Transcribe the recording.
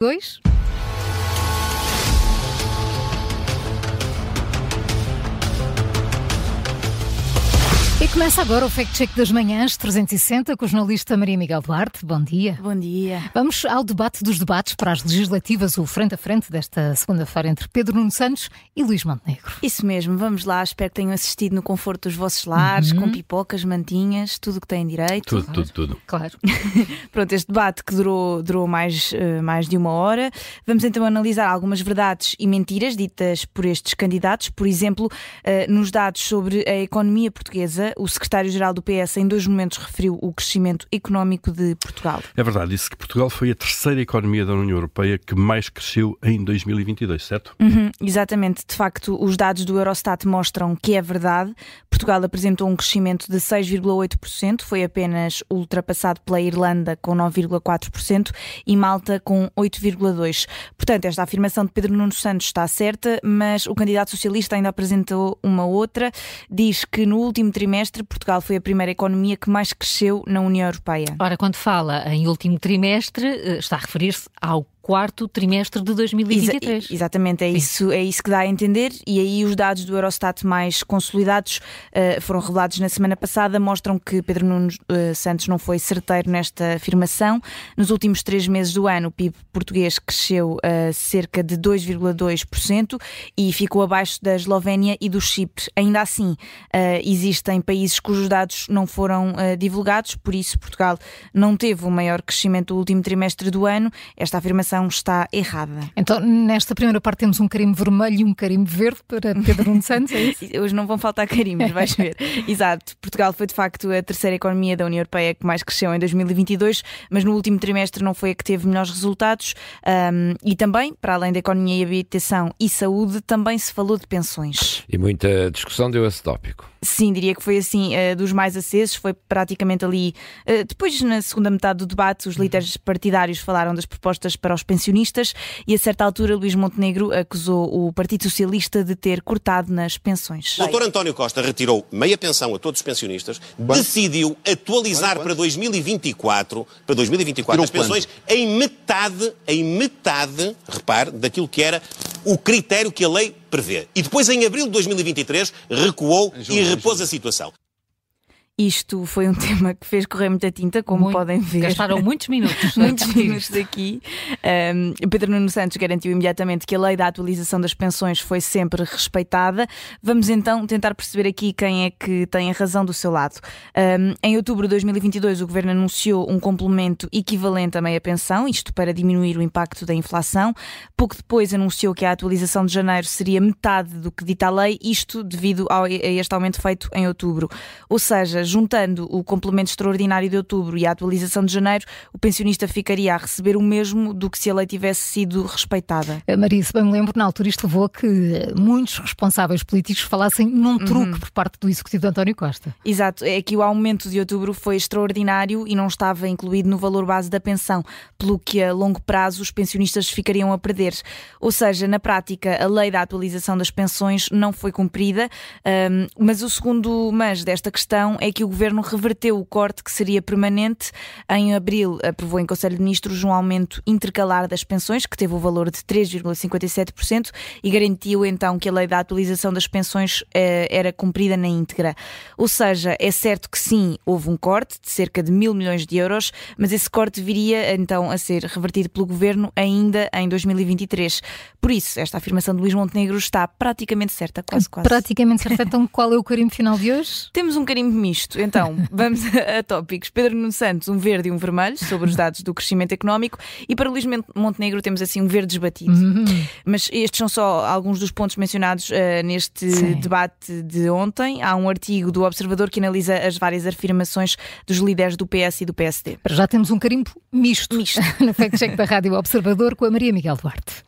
Dois. Começa agora o Fact Check das Manhãs 360 com o jornalista Maria Miguel Duarte. Bom dia. Bom dia. Vamos ao debate dos debates para as legislativas, o frente a frente desta segunda-feira entre Pedro Nuno Santos e Luís Montenegro. Isso mesmo, vamos lá. Espero que tenham assistido no conforto dos vossos lares, Uhum. com pipocas, mantinhas, tudo o que têm direito. Tudo, tudo, tudo. Claro. Pronto, este debate que durou, durou mais, eh, mais de uma hora. Vamos então analisar algumas verdades e mentiras ditas por estes candidatos. Por exemplo, eh, nos dados sobre a economia portuguesa, o secretário-geral do PS em dois momentos referiu o crescimento económico de Portugal. É verdade, disse que Portugal foi a terceira economia da União Europeia que mais cresceu em 2022, certo? Uhum, exatamente, de facto, os dados do Eurostat mostram que é verdade. Portugal apresentou um crescimento de 6,8%, foi apenas ultrapassado pela Irlanda com 9,4% e Malta com 8,2%. Portanto, esta afirmação de Pedro Nuno Santos está certa, mas o candidato socialista ainda apresentou uma outra. Diz que no último trimestre Portugal foi a primeira economia que mais cresceu na União Europeia. Ora, quando fala em último trimestre, eh, está a referir-se ao quarto trimestre de 2023. Exa- exatamente, é isso, é isso que dá a entender. E aí os dados do Eurostat mais consolidados eh, foram revelados na semana passada, mostram que Pedro Nuno eh, Santos não foi certeiro nesta afirmação. Nos últimos três meses do ano, o PIB português cresceu eh, cerca de 2,2% e ficou abaixo da Eslovénia e do Chipre. Ainda assim, existem países cujos dados não foram divulgados, por isso Portugal não teve o maior crescimento do último trimestre do ano. Esta afirmação está errada. Então, nesta primeira parte temos um carimbo vermelho e um carimbo verde para Pedro Nuno Santos, é isso? Hoje não vão faltar carimbos, vais ver. Exato. Portugal foi de facto a terceira economia da União Europeia que mais cresceu em 2022, mas no último trimestre não foi a que teve melhores resultados. Um, e também, para além da economia e habitação e saúde, também se falou de pensões. E muita discussão deu esse tópico. Sim, diria que foi assim eh, dos mais acesos, foi praticamente ali. eh, depois, na segunda metade do debate, os líderes partidários falaram das propostas para os pensionistas e, a certa altura, Luís Montenegro acusou o Partido Socialista de ter cortado nas pensões. O doutor António Costa retirou meia pensão a todos os pensionistas, decidiu atualizar para 2024, para 2024 as pensões em metade, em metade, repare, daquilo que era o critério que a lei prevê. E depois, em abril de 2023, recuou Em julho, e repôs a situação. Isto foi um tema que fez correr muita tinta, como Muito- podem ver. Gastaram muitos minutos. Muitos minutos aqui. Um, Pedro Nuno Santos garantiu imediatamente que a lei da atualização das pensões foi sempre respeitada. Vamos então tentar perceber aqui quem é que tem a razão do seu lado. Um, em outubro de 2022, o governo anunciou um complemento equivalente à meia pensão, isto para diminuir o impacto da inflação. Pouco depois anunciou que a atualização de janeiro seria metade do que dita a lei, isto devido ao- a este aumento feito em outubro. Ou seja, juntando o complemento extraordinário de outubro e a atualização de janeiro, o pensionista ficaria a receber o mesmo do que se a lei tivesse sido respeitada. Maria, se bem me lembro, na altura isto levou a que muitos responsáveis políticos falassem num truque por parte do executivo de António Costa. Exato, é que o aumento de outubro foi extraordinário e não estava incluído no valor base da pensão, pelo que a longo prazo os pensionistas ficariam a perder. Ou seja, na prática, a lei da atualização das pensões não foi cumprida, mas o segundo mas desta questão é que o governo reverteu o corte que seria permanente. Em abril, aprovou em Conselho de Ministros um aumento intercalar das pensões, que teve o valor de 3,57%, e garantiu então que a lei da atualização das pensões eh, era cumprida na íntegra. Ou seja, é certo que sim, houve um corte de cerca de mil milhões de euros, mas esse corte viria então a ser revertido pelo governo ainda em 2023. Por isso, esta afirmação de Luís Montenegro está praticamente certa, quase quase. Praticamente certo. Então, qual é o carimbo final de hoje? Temos um carimbo misto. Então, vamos a, tópicos. Pedro Nuno Santos, um verde e um vermelho, sobre os dados do crescimento económico. E para Luís Montenegro temos assim um verde esbatido. Mas estes são só alguns dos pontos mencionados eh, neste Sim. debate de ontem. Há um artigo do Observador que analisa as várias afirmações dos líderes do PS e do PSD. Para já temos um carimbo misto. Misto. no Fact Check da Rádio Observador com a Maria Miguel Duarte.